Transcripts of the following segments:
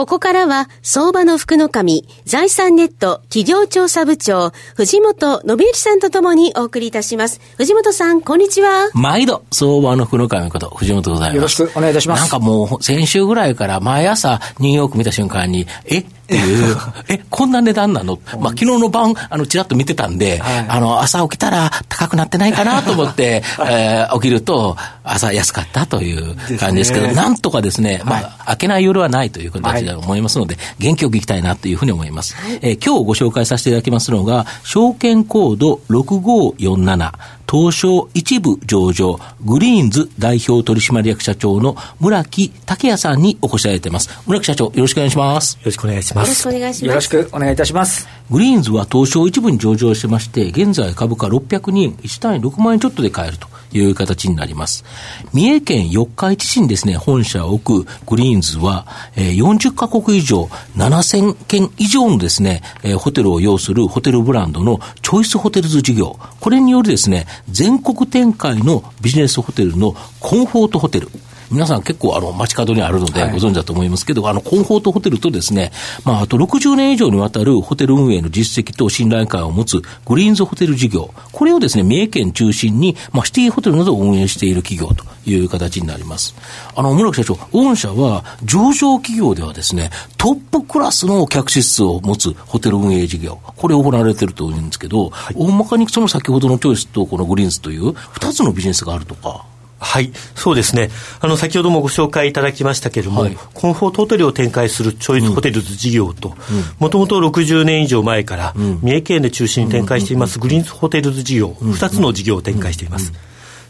ここからは、相場の福の神、財産ネット企業調査部長、藤本信之さんとともにお送りいたします。藤本さん、こんにちは。毎度、相場の福の神こと、藤本でございます。よろしくお願いいたします。なんかもう、先週ぐらいから毎朝、ニューヨーク見た瞬間に、え？っていう、え、こんな値段なの？まあ、昨日の晩、あの、ちらっと見てたんで、はい、あの、朝起きたら高くなってないかなと思って、えー、起きると、朝安かったという感じですけど、ね、なんとかですね、まあ、開けない夜はないという形だと思いますので、はい、元気よくいきたいなというふうに思います。はい、えー、今日ご紹介させていただきますのが、証券コード6547、東証一部上場、グリーンズ代表取締役社長の村木雄哉さんにお越しいただいています。村木社長、よろしくお願いします。よろしくお願いします。よろしくお願いします。よろしくお願いいたします。グリーンズは東証一部に上場してまして、現在株価602円、1単位6万円ちょっとで買えると。いう形になります。三重県四日市市にですね、本社を置くグリーンズは、えー、40カ国以上、7000件以上のですね、えー、ホテルを擁するホテルブランドのチョイスホテルズ事業、これによるですね、全国展開のビジネスホテルのコンフォートホテル、皆さん結構あの街角にあるのでご存知だと思いますけど、はい、あのコンフォートホテルとですね、まああと60年以上にわたるホテル運営の実績と信頼感を持つグリーンズホテル事業、これをですね、三重県中心に、まあシティホテルなどを運営している企業という形になります。あの、村木社長、御社は上場企業ではですね、トップクラスの客室を持つホテル運営事業、これを行われているというんですけど、はい、大まかにその先ほどのチョイスとこのグリーンズという二つのビジネスがあるとか。はい、そうですね。あの、先ほどもご紹介いただきましたけれども、はい、コンフォートホテルを展開するチョイスホテルズ事業と、もともと60年以上前から、三重県で中心に展開していますグリーンズホテルズ事業、2つの事業を展開しています。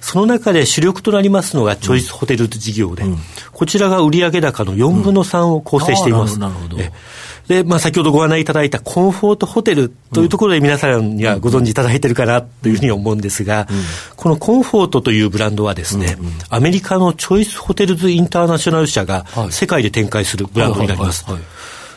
その中で主力となりますのがチョイスホテルズ事業で、こちらが売上高の4分の3を構成しています。で、まあ、先ほどご案内いただいたコンフォートホテルというところで皆さんにはご存知いただいているかなというふうに思うんですが、うん、このコンフォートというブランドはですね、うんうん、アメリカのチョイスホテルズインターナショナル社が世界で展開するブランドになります。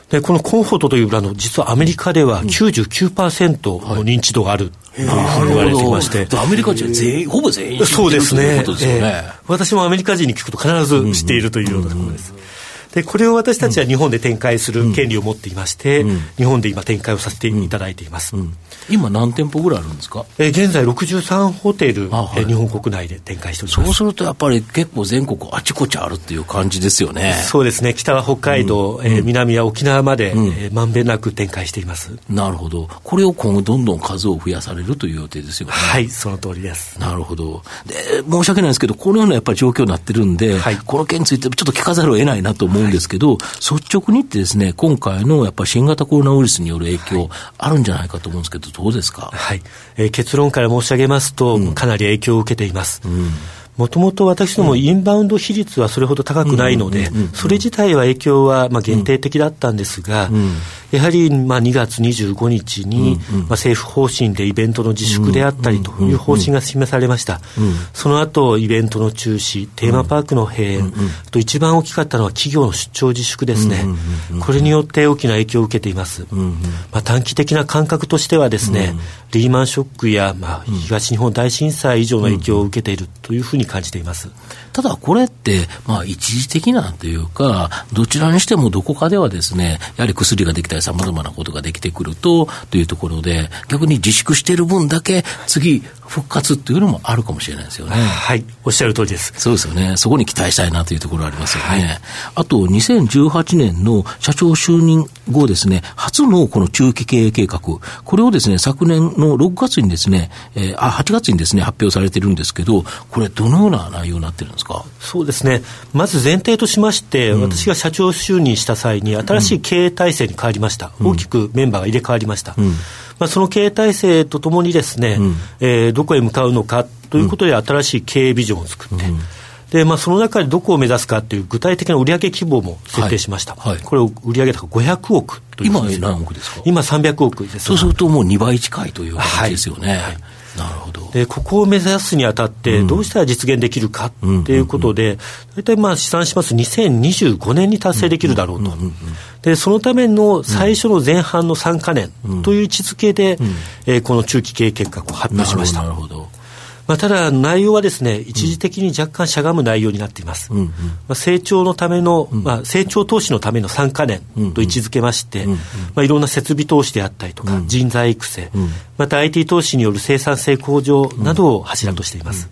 で、このコンフォートというブランド、実はアメリカでは99%の認知度があるというふうに言われていまして。アメリカ人全員、ほぼ全員そうですね。すね。えー、私もアメリカ人に聞くと必ず知っているというようなところです。でこれを私たちは日本で展開する権利を持っていまして、うん、日本で今展開をさせていただいています、うん、今何店舗ぐらいあるんですか、えー、現在63ホテル、はい、日本国内で展開しております。そうするとやっぱり結構全国あちこちあるっていう感じですよね。そうですね。北は北海道、うん、えー、南は沖縄まで、うん、えー、まんべんなく展開しています。なるほど。これを今後どんどん数を増やされるという予定ですよね。はいその通りです。なるほど。で申し訳ないんですけどこのようなやっぱり状況になってるんで、はい、この件についてちょっと聞かざるを得ないなと思うんですけど、はい。率直にってですね、今回のやっぱり新型コロナウイルスによる影響、あるんじゃないかと思うんですけど、どうですか？はい。えー、結論から申し上げますと、うん、かなり影響を受けています。うん。もともと私どもインバウンド比率はそれほど高くないので、それ自体は影響はまあ限定的だったんですが、やはりまあ2月25日にまあ政府方針でイベントの自粛であったりという方針が示されました。その後、イベントの中止、テーマパークの閉園、と一番大きかったのは企業の出張自粛ですね。これによって大きな影響を受けています。まあ短期的な感覚としてはですね、リーマンショックやまあ東日本大震災以上の影響を受けているというふうに感じています。ただこれって、まあ一時的なというか、どちらにしてもどこかではですね、やはり薬ができたりさまざまなことができてくると、というところで、逆に自粛している分だけ、次、復活っていうのもあるかもしれないですよね。はい、おっしゃる通りです。そうですよね。そこに期待したいなというところありますよね。はい、あと、2018年の社長就任後ですね、初のこの中期経営計画、これをですね、昨年の6月にですね、えー、あ、8月にですね、発表されてるんですけど、これどのような内容になってるんですか？そうですね。まず前提としまして、うん、私が社長就任した際に、新しい経営体制に変わりました。うん、大きくメンバーが入れ替わりました。うんまあ、その経営体制とともにですね、うん、えー、どこへ向かうのかということで、新しい経営ビジョンを作って、うんで、まあ、その中でどこを目指すかという具体的な売上規模も設定しました。はい。はい、これを売上高500億という今何億ですか？今300億です。そうするともう2倍近いという感じですよね。はい。なるほどでここを目指すにあたって、どうしたら実現できるかということで、大体まあ試算します2025年に達成できるだろうと、でそのための最初の前半の3か年という位置づけで、えー、この中期経営計画を発表しました。なるほどまあ、ただ、内容はですね、一時的に若干しゃがむ内容になっています。うんうん、まあ、成長のための、まあ、成長投資のための3か年と位置づけまして、まあ、いろんな設備投資であったりとか、人材育成、また IT 投資による生産性向上などを柱としています。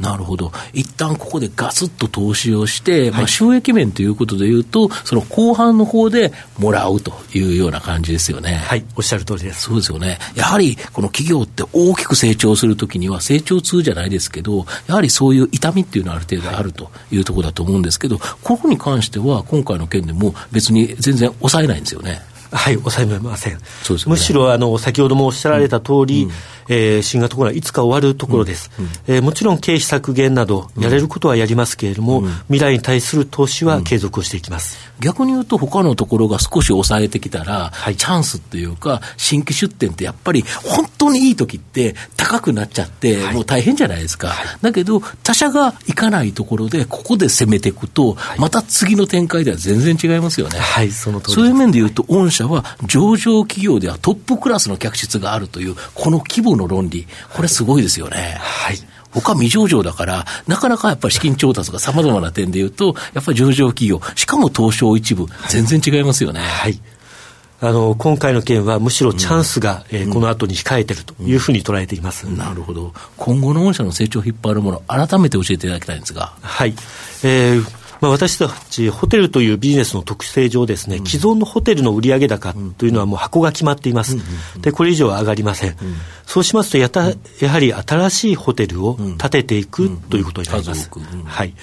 なるほど。一旦ここでガツッと投資をして、はい、まあ収益面ということでいうと、その後半の方でもらうというような感じですよね。はい、おっしゃる通りです。そうですよね。やはり、この企業って大きく成長するときには、成長痛じゃないですけど、やはりそういう痛みっていうのはある程度あるというところだと思うんですけど、ここに関しては、今回の件でも別に全然抑えないんですよね。はい、抑えません。そうですね、むしろ、あの、先ほどもおっしゃられた通り、うんうんえー、新型コロナいつか終わるところです、うんうん、えー、もちろん経費削減などやれることはやりますけれども、うん、未来に対する投資は継続をしていきます、逆に言うと他のところが少し抑えてきたら、はい、チャンスっていうか新規出店ってやっぱり本当にいい時って高くなっちゃって、はい、もう大変じゃないですか、はい、だけど他社が行かないところでここで攻めていくと、また次の展開では全然違いますよね、はい、そのそういう面で言うと御社は上場企業ではトップクラスの客室があるというこの規模の論理これすごいですよね。はい。他未上場だから、なかなかやっぱり資金調達がさまざまな点で言うと、やっぱり上場企業、しかも東証一部、全然違いますよね。はい。あの今回の件はむしろチャンスが、うん、えー、この後に控えているというふうに捉えています、うん、なるほど、今後の御社の成長を引っ張るもの、改めて教えていただきたいんですが。はい、えーまあ、私たちホテルというビジネスの特性上ですね、うん、既存のホテルの売上高というのはもう箱が決まっています。で、これ以上は上がりません。そうしますとやた、やはり新しいホテルを建てていくということになります。はい。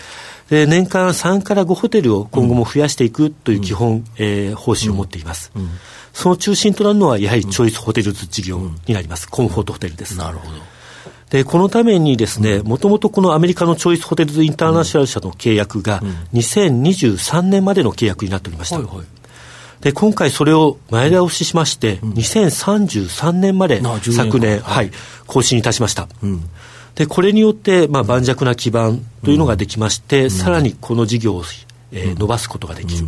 で年間3から5ホテルを今後も増やしていくという基本、えー、方針を持っています。その中心となるのは、やはりチョイスホテルズ事業になります。コンフォートホテルです。なるほど。で、このためにですね、もともとこのアメリカのチョイスホテルズインターナショナル社の契約が、2023年までの契約になっておりました。はいはい。で、今回それを前倒ししまして、うん、2033年まで昨年、はい、更新いたしました。うん、で、これによって、まあ、盤石な基盤というのができまして、うん、さらにこの事業を、えー、伸ばすことができる。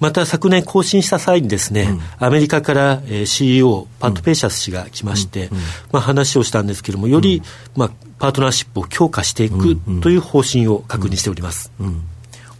また昨年更新した際にですね、うん、アメリカから、えー、CEO パット・ペイシャス氏が来まして、うん、まあ、話をしたんですけれどもより、まあ、パートナーシップを強化していくという方針を確認しております。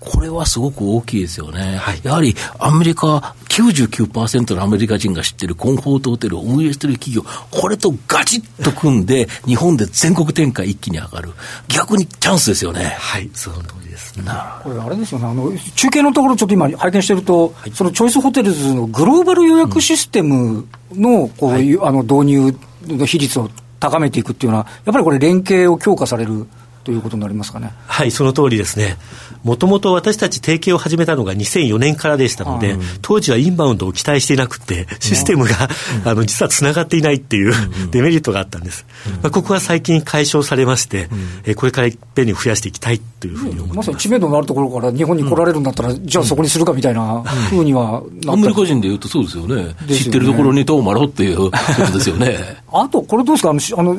これはすごく大きいですよね。はい、やはりアメリカ、99%のアメリカ人が知ってるコンフォートホテルを運営している企業、これとガチッと組んで、日本で全国展開一気に上がる。逆にチャンスですよね。はい、その通りです。これ、あれですよね、あの中継のところ、ちょっと今、拝見してると、はい、そのチョイスホテルズのグローバル予約システムのこういう、うん、あの導入の比率を高めていくっていうのは、やっぱりこれ、連携を強化される。ということになりますかね。はい、その通りですね。もともと私たち提携を始めたのが2004年からでしたので、うん、当時はインバウンドを期待していなくて、システムが、うん、あの実はつながっていないっていう、うん、デメリットがあったんです。まあ、ここは最近解消されまして、えこれからいっぺんに増やしていきたいというふうに思います。まさに知名度のあるところから日本に来られるんだったら、じゃあそこにするかみたいなふうにはアメリカ人でいうとそうですよね。よね知ってるところにどうまろっていうことですよね。あと、これどうですか、あの、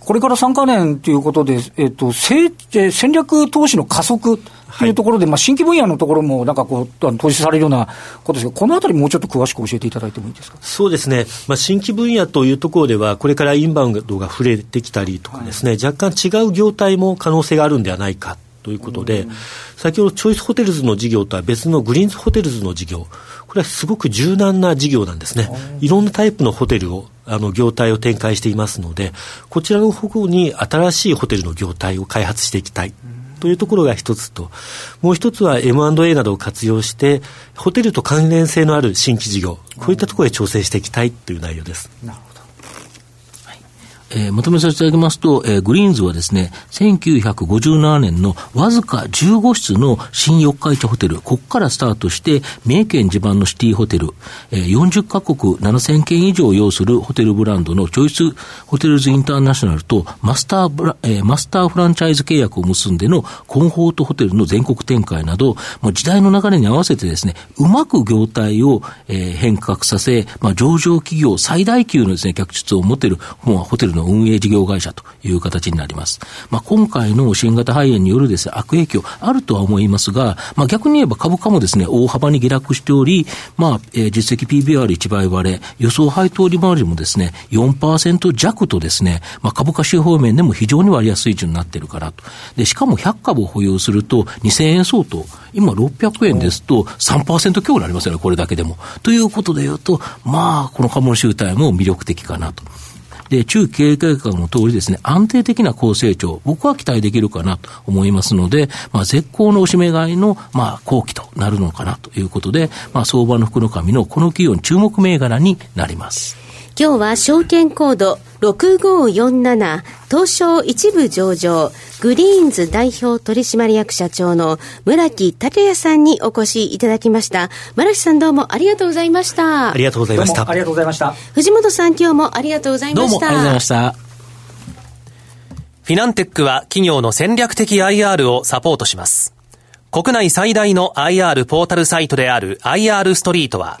これから3か年ということで、えっと、成戦略投資の加速というところで、はい、まあ、新規分野のところもなんかこう、投資されるようなことですけど、このあたり、もうちょっと詳しく教えていただいてもいいですか？そうですね、まあ、新規分野というところでは、これからインバウンドが触れてきたりとかですね、はい、若干違う業態も可能性があるんではないか。ということで、先ほどチョイスホテルズの事業とは別のグリーンズホテルズの事業、これはすごく柔軟な事業なんですね。いろんなタイプのホテルをあの業態を展開していますので、こちらの方に新しいホテルの業態を開発していきたい。というところが一つと、もう一つは M&A などを活用して、ホテルと関連性のある新規事業、こういったところへ調整していきたいという内容です。なるほど。えー、まとめさせていただきますと、えー、グリーンズはですね、1957年のわずか15室の新四日市ホテル、ここからスタートして、三重県地盤のシティホテル、えー、40カ国7000件以上を要するホテルブランドのチョイスホテルズインターナショナルとマスターブラ、えー、マスターフランチャイズ契約を結んでのコンフォートホテルの全国展開など、もう時代の流れに合わせてですね、うまく業態を、えー、変革させ、まあ、上場企業最大級のですね、客室を持てる、もうホテルの運営事業会社という形になります。まあ、今回の新型肺炎によるですね、悪影響あるとは思いますが、まあ、逆に言えば株価もですね、大幅に下落しており、まあ、えー、実績 PBR1 倍割れ、予想配当利回りもですね、4%弱とですね、まあ、株価指標面でも非常に割安水準になっているからと。で、しかも100株を保有すると2000円相当、今600円ですと3%強になりますよね、これだけでも。ということで言うと、まあ、この株の集体も魅力的かなと。で、中経営計画の通りですね、安定的な高成長、僕は期待できるかなと思いますので、まあ、絶好のおしめ買いの、まあ、後期となるのかなということで、まあ、相場の福の神のこの企業に注目銘柄になります。今日は証券コード6547東証一部上場グリーンズ代表取締役社長の村木武也さんにお越しいただきました。村木さんどうもありがとうございました。ありがとうございました。ありがとうございました。藤本さん今日もありがとうございました。どうもありがとうございました。フィナンテックは企業の戦略的 IR をサポートします。国内最大の IR ポータルサイトである IR ストリートは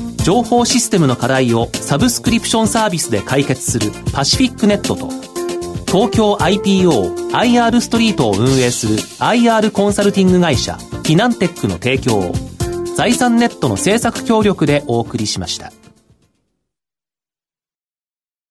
情報システムの課題をサブスクリプションサービスで解決するパシフィックネットと東京 IPO IR ストリートを運営する IR コンサルティング会社フィナンテックの提供を財産ネットの政策協力でお送りしました。